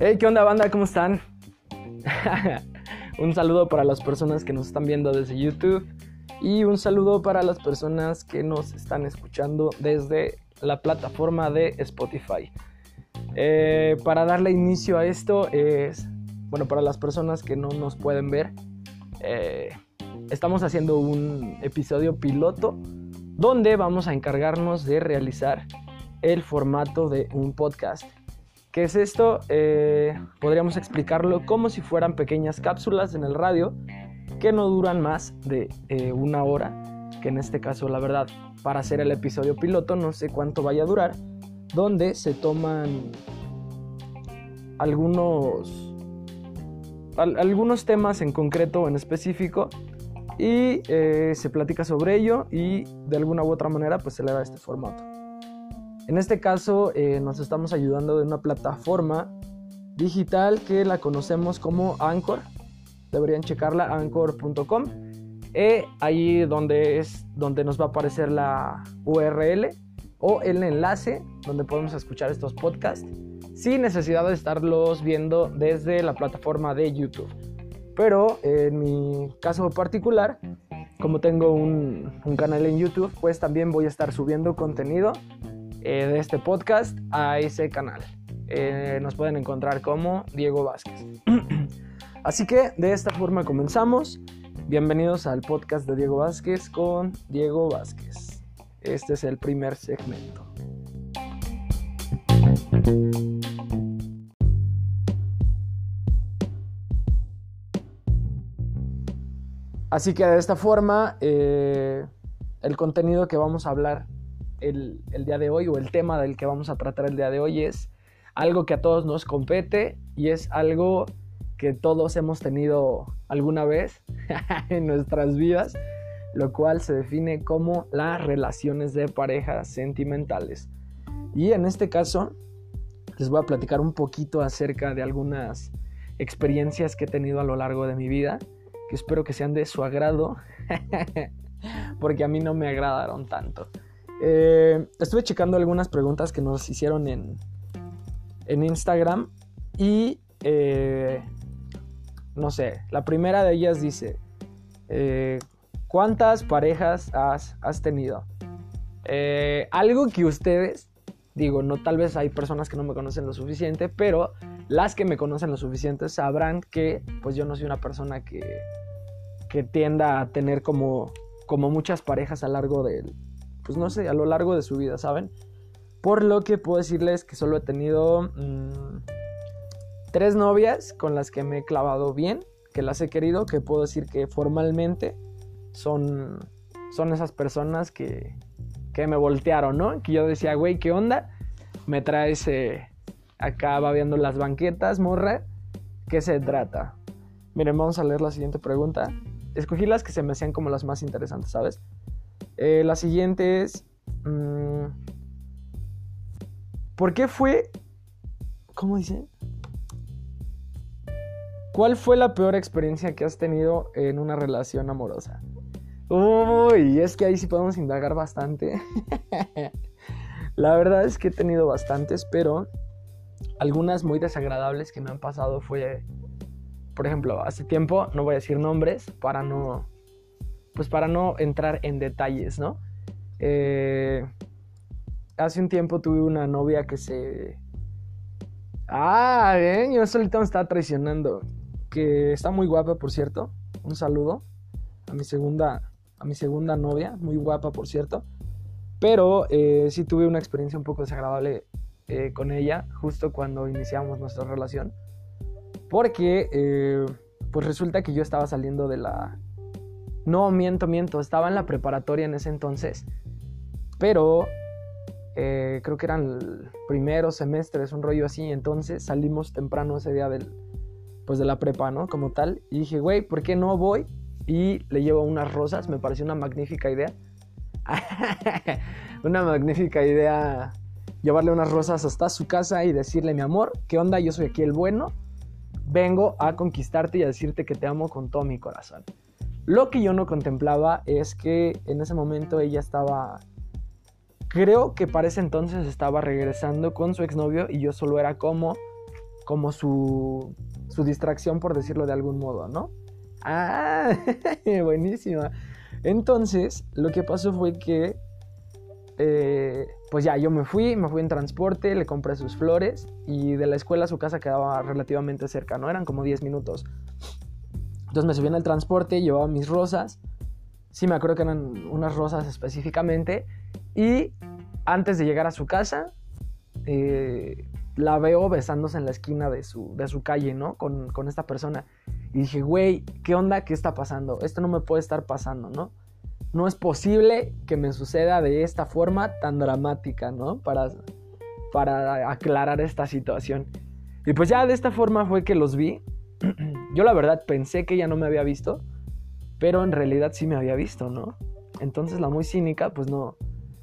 Hey, ¿qué onda banda? ¿Cómo están? un saludo para las personas que nos están viendo desde YouTube y un saludo para las personas que nos están escuchando desde la plataforma de Spotify. Eh, para darle inicio a esto es, bueno, para las personas que no nos pueden ver, eh, estamos haciendo un episodio piloto donde vamos a encargarnos de realizar el formato de un podcast. ¿Qué es esto? Eh, podríamos explicarlo como si fueran pequeñas cápsulas en el radio que no duran más de eh, una hora, que en este caso la verdad para hacer el episodio piloto no sé cuánto vaya a durar, donde se toman algunos, algunos temas en concreto en específico y eh, se platica sobre ello y de alguna u otra manera pues se le da este formato. En este caso eh, nos estamos ayudando de una plataforma digital que la conocemos como Anchor. Deberían checarla, anchor.com. E ahí donde es donde nos va a aparecer la URL o el enlace donde podemos escuchar estos podcasts sin necesidad de estarlos viendo desde la plataforma de YouTube. Pero en mi caso particular, como tengo un, un canal en YouTube, pues también voy a estar subiendo contenido eh, de este podcast a ese canal. Eh, nos pueden encontrar como Diego Vázquez. Así que de esta forma comenzamos. Bienvenidos al podcast de Diego Vázquez con Diego Vázquez. Este es el primer segmento. Así que de esta forma, eh, el contenido que vamos a hablar el, día de hoy o el tema del que vamos a tratar el día de hoy es algo que a todos nos compete y es algo que todos hemos tenido alguna vez en nuestras vidas, lo cual se define como las relaciones de pareja sentimentales. Y en este caso les voy a platicar un poquito acerca de algunas experiencias que he tenido a lo largo de mi vida, que espero que sean de su agrado, porque a mí no me agradaron tanto. Eh, estuve checando algunas preguntas que nos hicieron en, en Instagram y eh, no sé, la primera de ellas dice, eh, ¿cuántas parejas has, has tenido? algo que ustedes, digo, no tal vez hay personas que no me conocen lo suficiente, pero las que me conocen lo suficiente sabrán que pues yo no soy una persona que, que tienda a tener como, como muchas parejas a largo del pues no sé, a lo largo de su vida, ¿saben? Por lo que puedo decirles que solo he tenido mm, tres novias con las que me he clavado bien, que las he querido, que puedo decir que formalmente son, son esas personas que, que me voltearon, ¿no? Que yo decía, güey, ¿qué onda? Me traes eh, acá va viendo las banquetas, morra. ¿Qué se trata? Miren, vamos a leer la siguiente pregunta. Escogí las que se me hacían como las más interesantes, ¿sabes? Eh, la siguiente es... Mm, ¿Por qué fue... ¿Cómo dice? ¿Cuál fue la peor experiencia que has tenido en una relación amorosa? Uy, es que ahí sí podemos indagar bastante. la verdad es que he tenido bastantes, pero algunas muy desagradables que me han pasado fue, por ejemplo, hace tiempo, no voy a decir nombres para no pues para no entrar en detalles, ¿no? Eh, hace un tiempo tuve una novia que se... Ah, bien, yo solito me estaba traicionando. Que está muy guapa, por cierto. Un saludo a mi segunda, a mi segunda novia, muy guapa, por cierto. Pero eh, sí tuve una experiencia un poco desagradable eh, con ella, justo cuando iniciamos nuestra relación. Porque, pues resulta que yo estaba saliendo de la, no, miento, miento. Estaba en la preparatoria en ese entonces. Pero eh, creo que eran primeros semestres, un rollo así. Entonces salimos temprano ese día del, pues de la prepa, ¿no? Como tal. Y dije, güey, ¿por qué no voy? Y le llevo unas rosas. Me pareció una magnífica idea. una magnífica idea llevarle unas rosas hasta su casa y decirle, mi amor, ¿qué onda? Yo soy aquí el bueno. Vengo a conquistarte y a decirte que te amo con todo mi corazón. Lo que yo no contemplaba es que en ese momento ella estaba creo que para ese entonces estaba regresando con su exnovio y yo solo era como, como su, su distracción, por decirlo de algún modo, ¿no? Ah, buenísima. Entonces, lo que pasó fue que, eh, pues ya, yo me fui, me fui en transporte, le compré sus flores y de la escuela a su casa quedaba relativamente cerca, ¿no? Eran como 10 minutos. Entonces me subí en el transporte, llevaba mis rosas. Sí, me acuerdo que eran unas rosas específicamente. Y antes de llegar a su casa, eh, la veo besándose en la esquina de su, de su calle, ¿no? Con, con esta persona. Y dije, güey, ¿qué onda? ¿Qué está pasando? Esto no me puede estar pasando, ¿no? No es posible que me suceda de esta forma tan dramática, ¿no? Para, para aclarar esta situación. Y pues ya de esta forma fue que los vi. Yo la verdad pensé que ella no me había visto, pero en realidad sí me había visto, ¿no? Entonces la muy cínica pues no,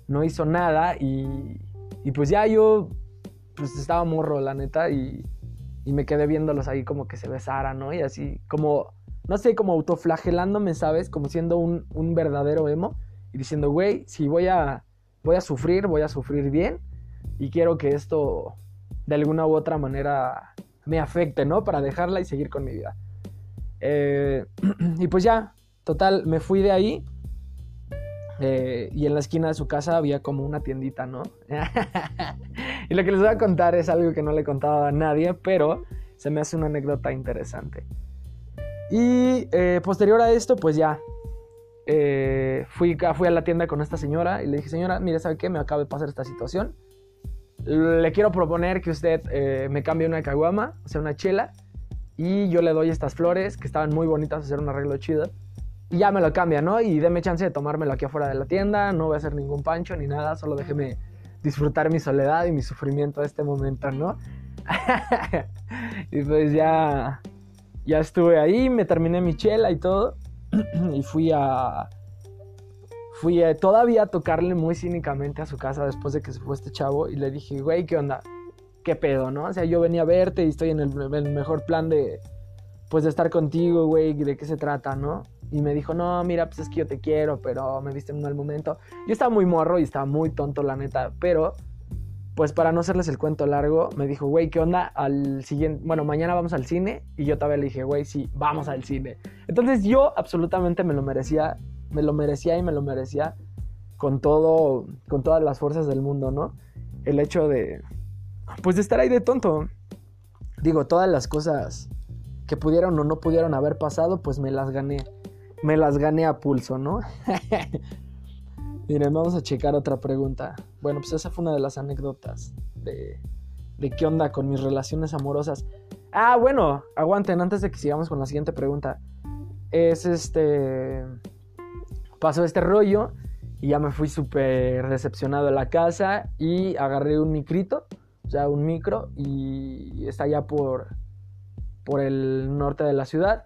no hizo nada y, y pues ya yo pues estaba morro, la neta, y, y me quedé viéndolos ahí como que se besaran, ¿no? Y así, como, no sé, como autoflagelándome, ¿sabes? Como siendo un, un verdadero emo y diciendo, güey, si voy a, voy a sufrir, voy a sufrir bien y quiero que esto de alguna u otra manera me afecte, ¿no? Para dejarla y seguir con mi vida. Eh, y pues ya, total, me fui de ahí eh, y en la esquina de su casa había como una tiendita, ¿no? y lo que les voy a contar es algo que no le contaba a nadie, pero se me hace una anécdota interesante. Y eh, posterior a esto, pues ya, eh, fui, fui a la tienda con esta señora y le dije, señora, mire, ¿sabe qué? Me acaba de pasar esta situación. Le quiero proponer que usted me cambie una caguama, o sea, una chela, y yo le doy estas flores que estaban muy bonitas, hacer un arreglo chido y ya me lo cambia, ¿no? Y deme chance de tomármelo aquí afuera de la tienda, no voy a hacer ningún pancho ni nada, solo déjeme disfrutar mi soledad y mi sufrimiento de este momento, ¿no? y pues ya, ya estuve ahí, me terminé mi chela y todo, y fui a, fui a, todavía a tocarle muy cínicamente a su casa después de que se fue este chavo y le dije, güey, ¿qué onda? ¿Qué pedo, no? O sea, yo venía a verte y estoy en el, mejor plan de, pues, de estar contigo, güey, ¿de qué se trata, no? Y me dijo, no, mira, pues es que yo te quiero, pero me viste en un mal momento. Yo estaba muy morro y estaba muy tonto, la neta. Pero, pues para no hacerles el cuento largo, me dijo, güey, ¿qué onda? Al siguiente, bueno, mañana vamos al cine. Y yo todavía le dije, güey, sí, vamos al cine. Entonces yo absolutamente me lo merecía, me lo merecía y me lo merecía con todo, con todas las fuerzas del mundo, ¿no? El hecho de, pues de estar ahí de tonto. Digo, todas las cosas que pudieron o no pudieron haber pasado, pues me las gané me las gané a pulso, ¿no? Miren, vamos a checar otra pregunta. Bueno, pues esa fue una de las anécdotas de, de qué onda con mis relaciones amorosas. Ah, bueno, aguanten antes de que sigamos con la siguiente pregunta. Es este... Pasó este rollo y ya me fui súper decepcionado a la casa y agarré un micrito, o sea, un micro y está allá por, por el norte de la ciudad.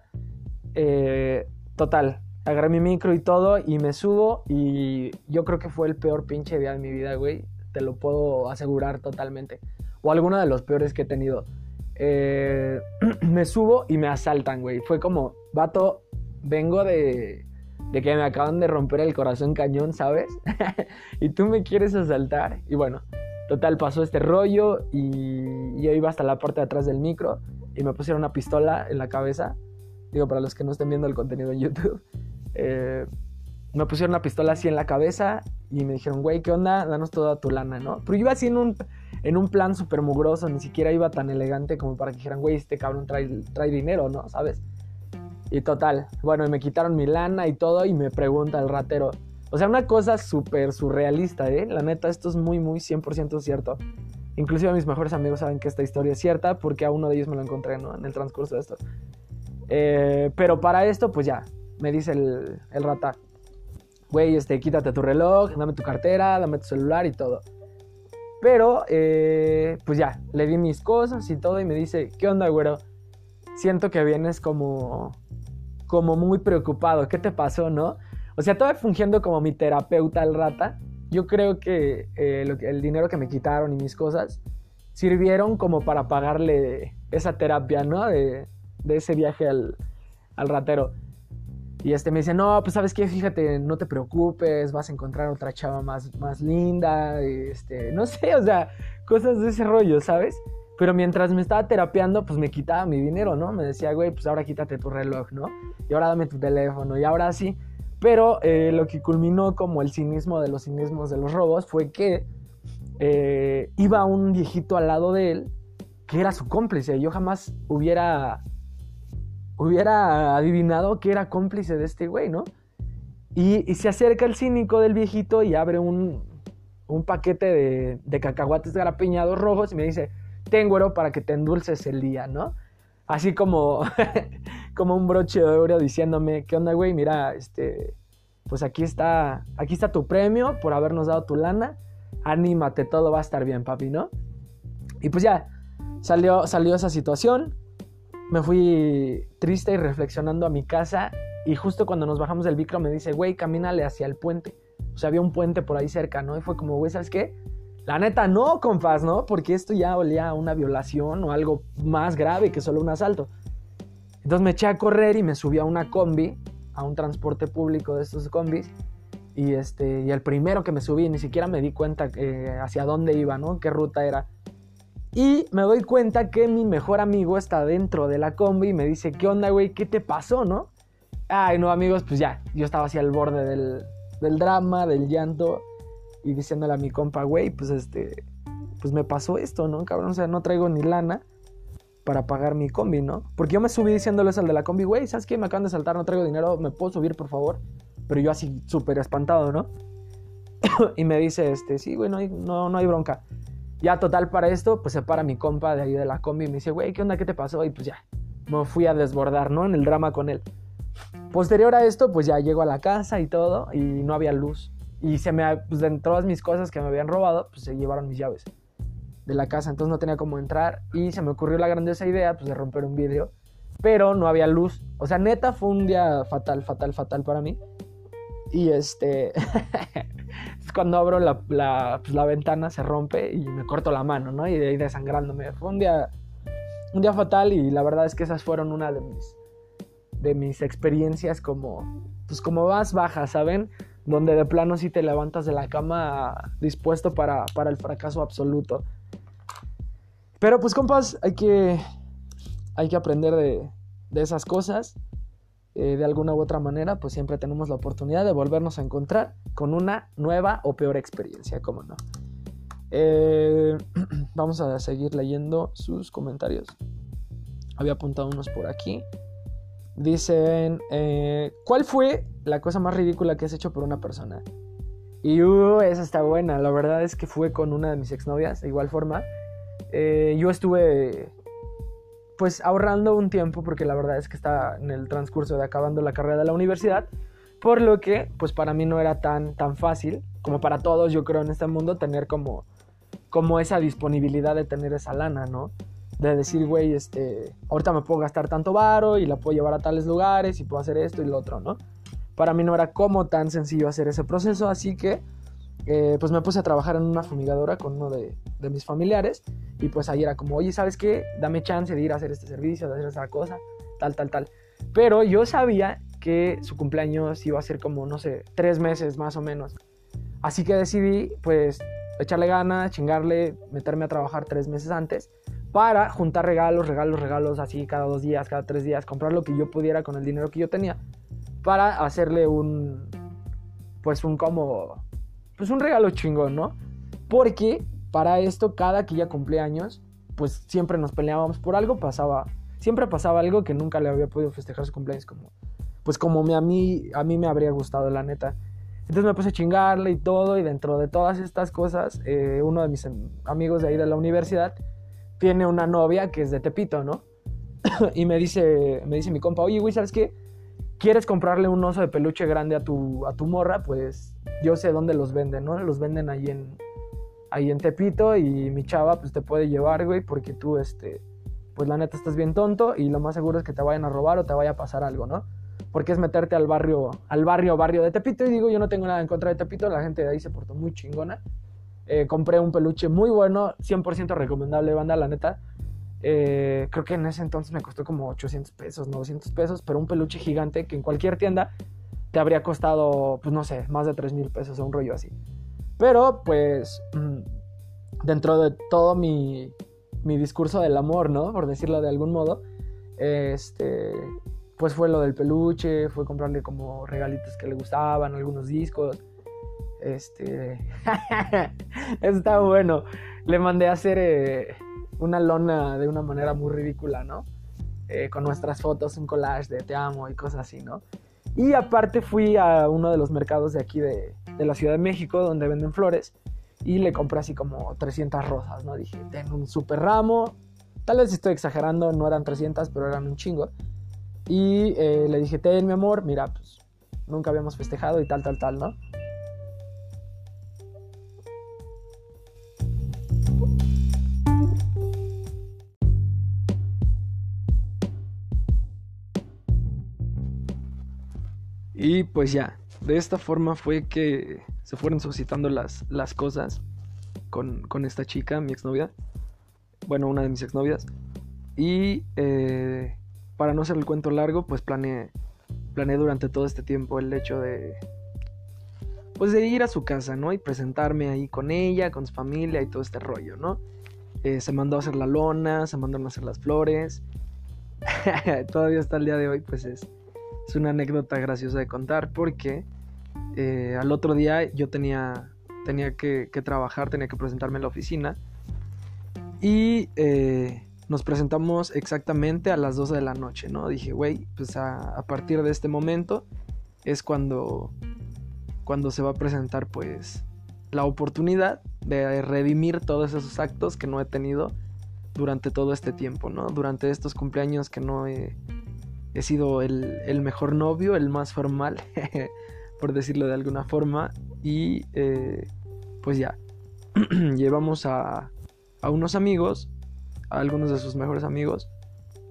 Eh, Total, agarré mi micro y todo y me subo y yo creo que fue el peor pinche día de mi vida, güey. Te lo puedo asegurar totalmente. O alguno de los peores que he tenido. Eh, me subo y me asaltan, güey. Fue como, vato, vengo de, de que me acaban de romper el corazón cañón, ¿sabes? y tú me quieres asaltar. Y bueno, total, pasó este rollo y yo iba hasta la parte de atrás del micro y me pusieron una pistola en la cabeza digo, para los que no estén viendo el contenido en YouTube, eh, me pusieron una pistola así en la cabeza y me dijeron, güey, ¿qué onda? Danos toda tu lana, ¿no? Pero yo iba así en un, en un plan súper mugroso, ni siquiera iba tan elegante como para que dijeran, güey, este cabrón trae, trae dinero, ¿no? ¿Sabes? Y total, bueno, y me quitaron mi lana y todo y me pregunta el ratero. O sea, una cosa súper surrealista, ¿eh? La neta, esto es muy, muy 100% cierto. Inclusive mis mejores amigos saben que esta historia es cierta porque a uno de ellos me lo encontré, ¿no? En el transcurso de esto. Eh, pero para esto, pues ya, me dice el, el rata, güey, este, quítate tu reloj, dame tu cartera, dame tu celular y todo. Pero, eh, pues ya, le di mis cosas y todo y me dice, ¿qué onda, güero? Siento que vienes como, como muy preocupado, ¿qué te pasó, no? O sea, todavía fungiendo como mi terapeuta el rata, yo creo que eh, el dinero que me quitaron y mis cosas sirvieron como para pagarle esa terapia, ¿no? De, de ese viaje al, ratero. Y este me dice, no, pues sabes qué, fíjate, no te preocupes, vas a encontrar otra chava más, más linda, este, no sé, o sea, cosas de ese rollo, ¿sabes? Pero mientras me estaba terapeando, pues me quitaba mi dinero, ¿no? Me decía, güey, pues ahora quítate tu reloj, ¿no? Y ahora dame tu teléfono, y ahora sí. Pero eh, lo que culminó como el cinismo de los cinismos de los robos fue que eh, iba un viejito al lado de él que era su cómplice. Yo jamás hubiera hubiera adivinado que era cómplice de este güey, ¿no? Y, se acerca el cínico del viejito y abre un, un paquete de, cacahuates garapiñados rojos y me dice, tengo oro para que te endulces el día, ¿no? Así como, como un broche de oro diciéndome, ¿qué onda, güey? Mira, este, pues aquí está, aquí está tu premio por habernos dado tu lana. Anímate, todo va a estar bien, papi, ¿no? Y pues ya, salió, salió esa situación me fui triste y reflexionando a mi casa y justo cuando nos bajamos del micro me dice, güey, camínale hacia el puente. O sea, había un puente por ahí cerca, ¿no? Y fue como, güey, ¿sabes qué? La neta, no, compas, ¿no? Porque esto ya olía a una violación o algo más grave que solo un asalto. Entonces me eché a correr y me subí a una combi, a un transporte público de estos combis. Y, este, y el primero que me subí, ni siquiera me di cuenta eh, hacia dónde iba, ¿no? Qué ruta era. Y me doy cuenta que mi mejor amigo está dentro de la combi y me dice, ¿qué onda, güey? ¿Qué te pasó, no? Ay, no, amigos, pues ya, yo estaba así al borde del, del drama, del llanto, y diciéndole a mi compa, güey, pues este, pues me pasó esto, ¿no, cabrón? O sea, no traigo ni lana para pagar mi combi, ¿no? Porque yo me subí diciéndoles al de la combi, güey, ¿sabes qué? Me acaban de saltar, no traigo dinero, ¿me puedo subir, por favor? Pero yo así súper espantado, ¿no? y me dice, este, sí, güey, no no, no hay bronca. Ya total para esto, pues se para mi compa de ahí de la combi y me dice, güey, ¿qué onda? ¿Qué te pasó? Y pues ya, me fui a desbordar, ¿no? En el drama con él. Posterior a esto, pues ya llego a la casa y todo y no había luz. Y se me, pues de todas mis cosas que me habían robado, pues se llevaron mis llaves de la casa. Entonces no tenía cómo entrar y se me ocurrió la grandiosa idea, pues de romper un vidrio. Pero no había luz. O sea, neta fue un día fatal, fatal, fatal para mí. Y este... cuando abro la, pues, la, ventana, se rompe y me corto la mano, ¿no? Y de ahí desangrándome. Fue un día, un día fatal y la verdad es que esas fueron una de mis, de mis experiencias como, pues como más bajas, ¿saben? Donde de plano sí te levantas de la cama dispuesto para, para el fracaso absoluto. Pero pues compas, hay que, hay que aprender de, de esas cosas. Eh, de alguna u otra manera, pues siempre tenemos la oportunidad de volvernos a encontrar con una nueva o peor experiencia, como no. Eh, vamos a seguir leyendo sus comentarios. Había apuntado unos por aquí. Dicen, eh, ¿cuál fue la cosa más ridícula que has hecho por una persona? Y uh, esa está buena. La verdad es que fue con una de mis exnovias, de igual forma. yo estuve pues ahorrando un tiempo porque la verdad es que está en el transcurso de acabando la carrera de la universidad, por lo que pues para mí no era tan, tan fácil como para todos yo creo en este mundo tener como, como esa disponibilidad de tener esa lana, ¿no? De decir, güey, este, ahorita me puedo gastar tanto varo y la puedo llevar a tales lugares y puedo hacer esto y lo otro, ¿no? Para mí no era como tan sencillo hacer ese proceso, así que eh, pues me puse a trabajar en una fumigadora con uno de, mis familiares y pues ahí era como, oye, ¿sabes qué? Dame chance de ir a hacer este servicio, de hacer esta cosa, tal, tal, tal. Pero yo sabía que su cumpleaños iba a ser como, no sé, tres meses más o menos. Así que decidí pues echarle ganas, chingarle, meterme a trabajar tres meses antes para juntar regalos, regalos, regalos así cada dos días, cada tres días, comprar lo que yo pudiera con el dinero que yo tenía para hacerle un, pues un como pues un regalo chingón, ¿no? Porque para esto, cada que ella cumplía años, pues siempre nos peleábamos por algo, pasaba, siempre pasaba algo que nunca le había podido festejar su cumpleaños como, pues como a, mí, a mí me habría gustado, la neta. Entonces me puse a chingarle y todo, y dentro de todas estas cosas, eh, uno de mis amigos de ahí de la universidad tiene una novia que es de Tepito, ¿no? y me dice, me dice mi compa, oye, güey, ¿sabes qué? ¿Quieres comprarle un oso de peluche grande a tu, a tu morra? Pues yo sé dónde los venden, ¿no? Los venden ahí en, ahí en Tepito y mi chava pues te puede llevar, güey, porque tú, este, pues la neta estás bien tonto y lo más seguro es que te vayan a robar o te vaya a pasar algo, ¿no? Porque es meterte al barrio, al barrio, barrio de Tepito y digo, yo no tengo nada en contra de Tepito, la gente de ahí se portó muy chingona. Eh, compré un peluche muy bueno, 100% recomendable, banda, la neta. Eh, creo que en ese entonces me costó como 800 pesos, 900 pesos, pero un peluche gigante que en cualquier tienda te habría costado, pues no sé, más de 3 mil pesos o un rollo así. Pero pues mm, dentro de todo mi, mi discurso del amor, ¿no? Por decirlo de algún modo, este, pues fue lo del peluche, fue comprarle como regalitos que le gustaban, algunos discos. Este, está bueno. Le mandé a hacer eh, una lona de una manera muy ridícula, ¿no? Eh, con nuestras fotos, un collage de te amo y cosas así, ¿no? Y aparte fui a uno de los mercados de aquí de, de la Ciudad de México donde venden flores y le compré así como 300 rosas, ¿no? Dije, tengo un super ramo, tal vez estoy exagerando, no eran 300, pero eran un chingo. Y eh, le dije, ten mi amor, mira, pues nunca habíamos festejado y tal, tal, tal, ¿no? Y pues ya, de esta forma fue que se fueron suscitando las, las cosas con, esta chica, mi exnovia. Bueno, una de mis exnovias. Y eh, para no hacer el cuento largo, pues planeé, planeé durante todo este tiempo el hecho de, pues de ir a su casa, ¿no? Y presentarme ahí con ella, con su familia y todo este rollo, ¿no? Eh, se mandó a hacer la lona, se mandó a hacer las flores. Todavía hasta el día de hoy, pues es, es una anécdota graciosa de contar porque eh, al otro día yo tenía, tenía que, trabajar, tenía que presentarme en la oficina y eh, nos presentamos exactamente a las 12 de la noche, ¿no? Dije, güey, pues a, partir de este momento es cuando, cuando se va a presentar pues la oportunidad de redimir todos esos actos que no he tenido durante todo este tiempo, ¿no? Durante estos cumpleaños que no he, he sido el, mejor novio, el más formal, por decirlo de alguna forma. Y eh, pues ya, llevamos a, a unos amigos, a algunos de sus mejores amigos,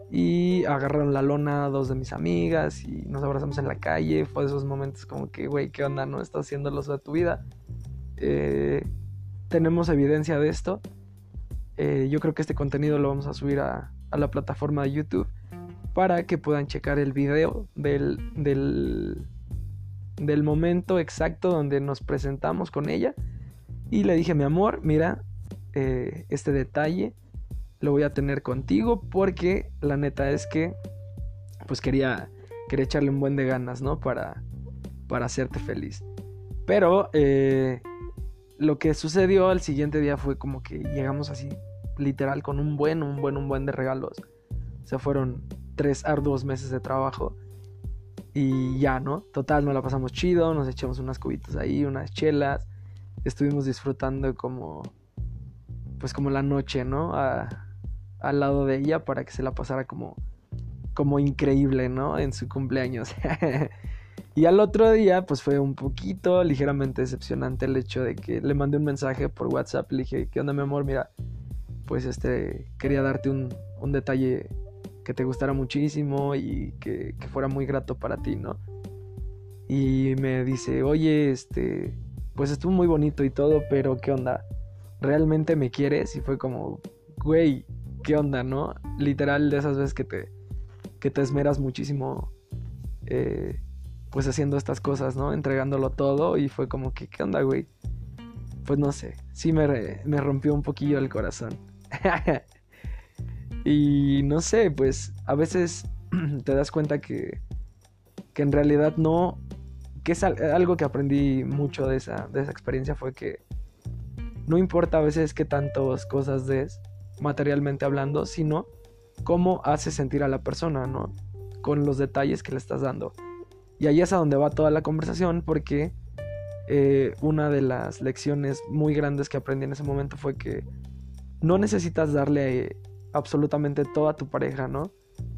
y agarraron la lona a dos de mis amigas y nos abrazamos en la calle. Fue de esos momentos como que, güey, ¿qué onda? ¿No estás haciendo lo de tu vida? Eh, tenemos evidencia de esto. Eh, yo creo que este contenido lo vamos a subir a, a la plataforma de YouTube para que puedan checar el video del, del, del momento exacto donde nos presentamos con ella. Y le dije, mi amor, mira, eh, este detalle lo voy a tener contigo porque la neta es que pues quería, quería echarle un buen de ganas, ¿no? Para, para hacerte feliz. Pero eh, lo que sucedió al siguiente día fue como que llegamos así, literal, con un buen, un buen, un buen de regalos. Se fueron tres arduos meses de trabajo. Y ya, ¿no? Total, nos la pasamos chido, nos echamos unas cubitas ahí, unas chelas. Estuvimos disfrutando como, pues como la noche, ¿no? al lado de ella para que se la pasara como, como increíble, ¿no? En su cumpleaños. y al otro día, pues fue un poquito ligeramente decepcionante el hecho de que le mandé un mensaje por WhatsApp. Le dije, ¿qué onda, mi amor? Mira, pues este, quería darte un, un detalle que te gustara muchísimo y que, fuera muy grato para ti, ¿no? Y me dice, oye, este, pues estuvo muy bonito y todo, pero ¿qué onda? ¿Realmente me quieres? Y fue como, güey, ¿qué onda, no? Literal de esas veces que te, que te esmeras muchísimo, eh, pues haciendo estas cosas, ¿no? Entregándolo todo y fue como que, ¿qué onda, güey? Pues no sé, sí me, me rompió un poquillo el corazón. Y no sé, pues a veces te das cuenta que, que en realidad no, que es algo que aprendí mucho de esa, de esa experiencia fue que no importa a veces qué tantas cosas des, materialmente hablando, sino cómo hace sentir a la persona, ¿no? Con los detalles que le estás dando. Y ahí es a donde va toda la conversación porque eh, una de las lecciones muy grandes que aprendí en ese momento fue que no necesitas darle absolutamente toda tu pareja, ¿no?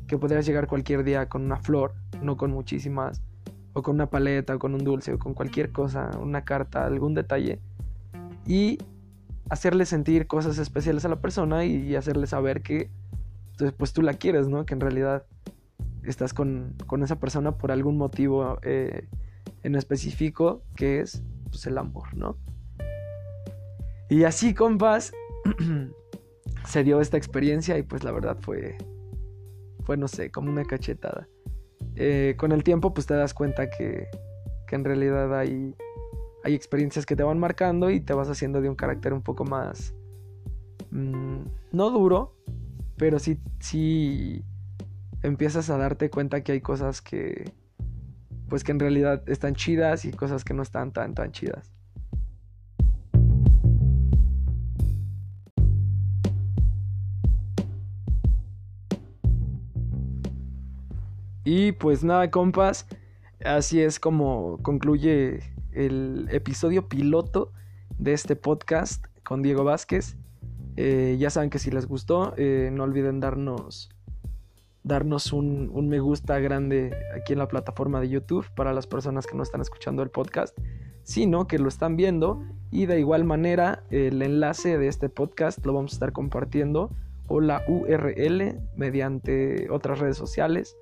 Que podrías llegar cualquier día con una flor, no con muchísimas, o con una paleta, o con un dulce, o con cualquier cosa, una carta, algún detalle, y hacerle sentir cosas especiales a la persona y hacerle saber que pues, pues tú la quieres, ¿no? Que en realidad estás con, esa persona por algún motivo eh, en específico que es pues, el amor, ¿no? Y así, compas, se dio esta experiencia y pues la verdad fue, fue no sé, como una cachetada. Eh, con el tiempo pues te das cuenta que, que en realidad hay, hay experiencias que te van marcando y te vas haciendo de un carácter un poco más, mm, no duro, pero sí, sí empiezas a darte cuenta que hay cosas que, pues que en realidad están chidas y cosas que no están tan, tan chidas. Y pues nada, compas, así es como concluye el episodio piloto de este podcast con Diego Vázquez. Eh, ya saben que si les gustó, eh, no olviden darnos, darnos un, un, me gusta grande aquí en la plataforma de YouTube para las personas que no están escuchando el podcast, sino que lo están viendo. Y de igual manera, el enlace de este podcast lo vamos a estar compartiendo o la URL mediante otras redes sociales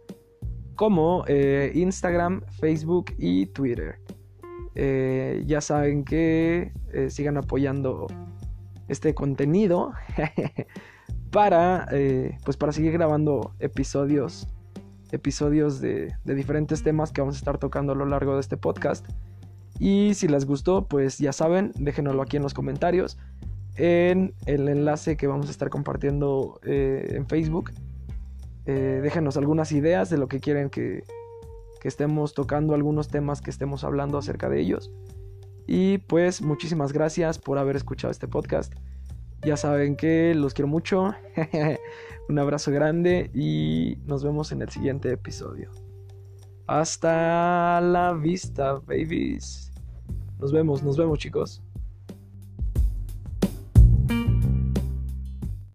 como eh, Instagram, Facebook y Twitter. Eh, ya saben que eh, sigan apoyando este contenido para, pues para seguir grabando episodios, episodios de, de diferentes temas que vamos a estar tocando a lo largo de este podcast. Y si les gustó, pues ya saben, déjenoslo aquí en los comentarios, en el enlace que vamos a estar compartiendo en Facebook eh, déjenos algunas ideas de lo que quieren que, que estemos tocando, algunos temas que estemos hablando acerca de ellos. Y pues muchísimas gracias por haber escuchado este podcast. Ya saben que los quiero mucho. Un abrazo grande y nos vemos en el siguiente episodio. Hasta la vista, babies. Nos vemos, nos vemos chicos.